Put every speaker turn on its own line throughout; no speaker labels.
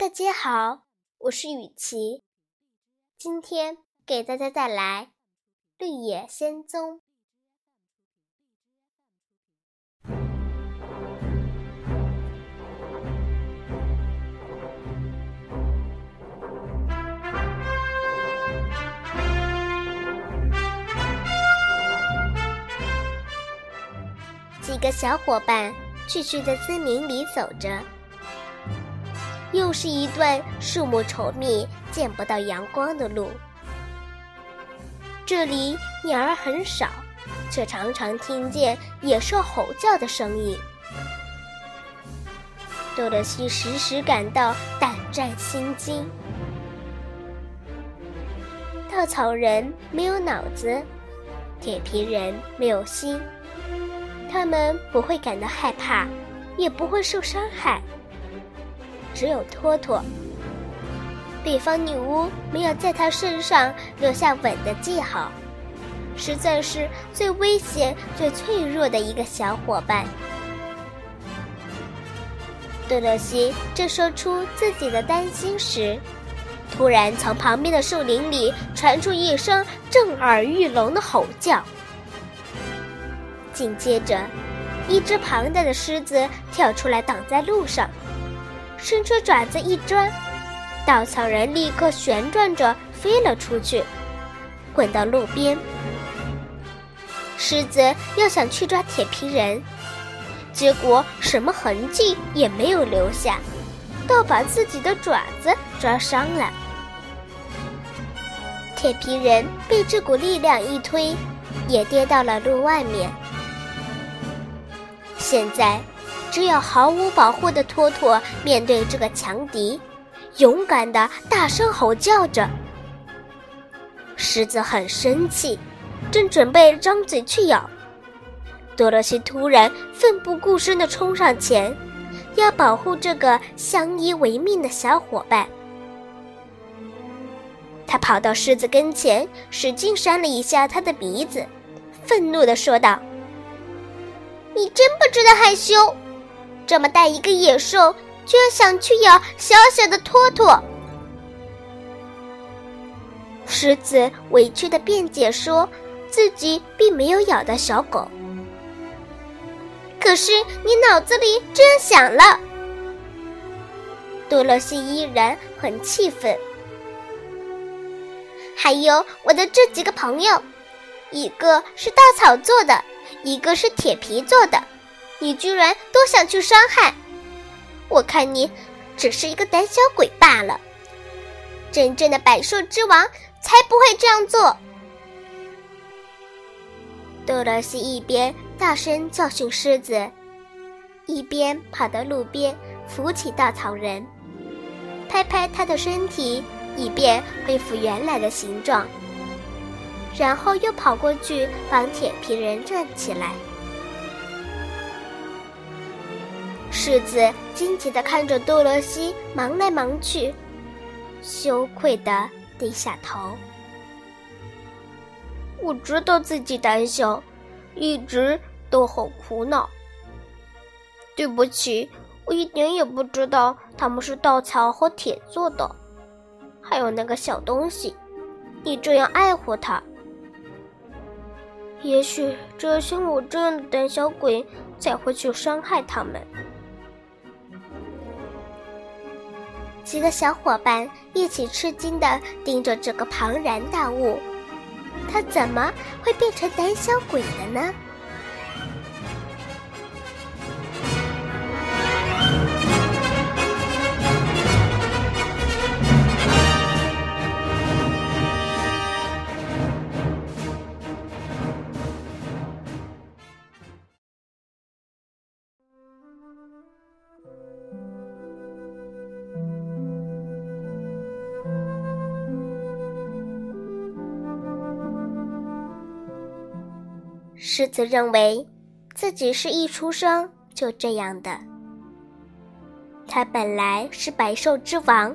大家好，我是雨琪，今天给大家带来《绿野仙踪》。几个小伙伴继续在森林里走着。又是一段树木稠密、见不到阳光的路。这里鸟儿很少，却常常听见野兽吼叫的声音。多萝西时时感到胆战心惊。稻草人没有脑子，铁皮人没有心，他们不会感到害怕，也不会受伤害。只有托托，北方女巫没有在他身上留下吻的记号，实在是最危险、最脆弱的一个小伙伴。多萝西正说出自己的担心时，突然从旁边的树林里传出一声震耳欲聋的吼叫，紧接着，一只庞大的狮子跳出来挡在路上。伸出爪子一抓，稻草人立刻旋转着飞了出去，滚到路边。狮子要想去抓铁皮人，结果什么痕迹也没有留下，倒把自己的爪子抓伤了。铁皮人被这股力量一推，也跌到了路外面。现在。只有毫无保护的托托面对这个强敌，勇敢的大声吼叫着。狮子很生气，正准备张嘴去咬，多萝西突然奋不顾身的冲上前，要保护这个相依为命的小伙伴。他跑到狮子跟前，使劲扇了一下他的鼻子，愤怒的说道：“你真不知道害羞！”这么大一个野兽，居然想去咬小小的托托！狮子委屈的辩解说，自己并没有咬到小狗。可是你脑子里这样想了。多萝西依然很气愤。还有我的这几个朋友，一个是稻草做的，一个是铁皮做的。你居然都想去伤害，我看你只是一个胆小鬼罢了。真正的百兽之王才不会这样做。多萝西一边大声教训狮子，一边跑到路边扶起稻草人，拍拍他的身体，以便恢复原来的形状，然后又跑过去帮铁皮人站起来。狮子惊奇地看着多萝西忙来忙去，羞愧地低下头。我知道自己胆小，一直都很苦恼。对不起，我一点也不知道他们是稻草和铁做的。还有那个小东西，你这样爱护它，也许只有像我这样的胆小鬼才会去伤害他们。几个小伙伴一起吃惊地盯着这个庞然大物，他怎么会变成胆小鬼的呢？狮子认为自己是一出生就这样的。他本来是百兽之王，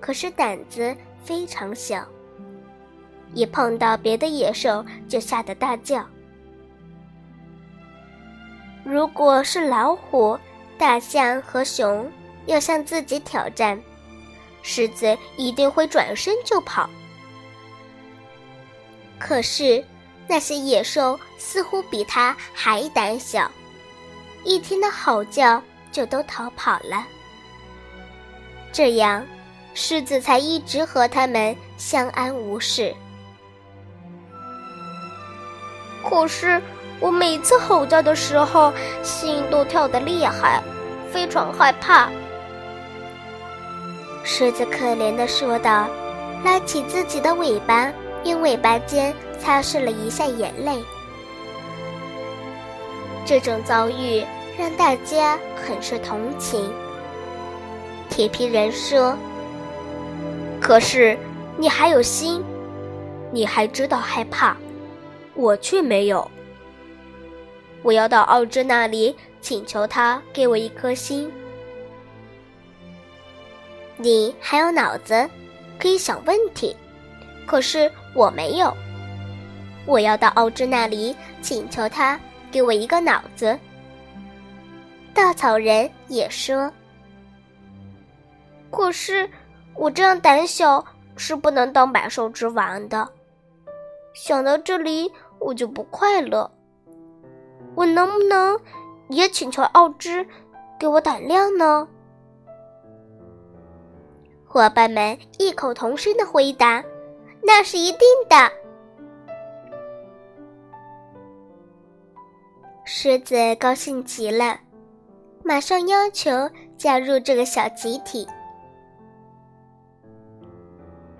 可是胆子非常小，一碰到别的野兽就吓得大叫。如果是老虎、大象和熊，要向自己挑战，狮子一定会转身就跑。可是那些野兽似乎比它还胆小，一听到吼叫就都逃跑了。这样，狮子才一直和它们相安无事。可是。我每次吼叫的时候，心都跳得厉害，非常害怕。狮子可怜的说道，拉起自己的尾巴，用尾巴尖擦拭了一下眼泪。这种遭遇让大家很是同情。铁皮人说：“可是你还有心，你还知道害怕，我却没有。”我要到奥芝那里请求他给我一颗心。你还有脑子，可以想问题，可是我没有。我要到奥芝那里请求他给我一个脑子。稻草人也说：“可是我这样胆小，是不能当百兽之王的。想到这里，我就不快乐。”我能不能也请求奥芝给我胆量呢？伙伴们异口同声的回答：“那是一定的。”狮子高兴极了，马上要求加入这个小集体。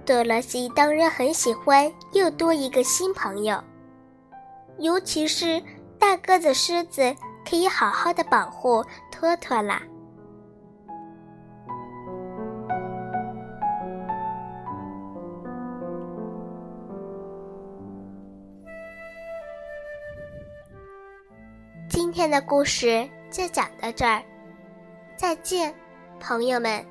多萝西当然很喜欢又多一个新朋友，尤其是。大个子狮子可以好好的保护托托啦。今天的故事就讲到这儿，再见，朋友们。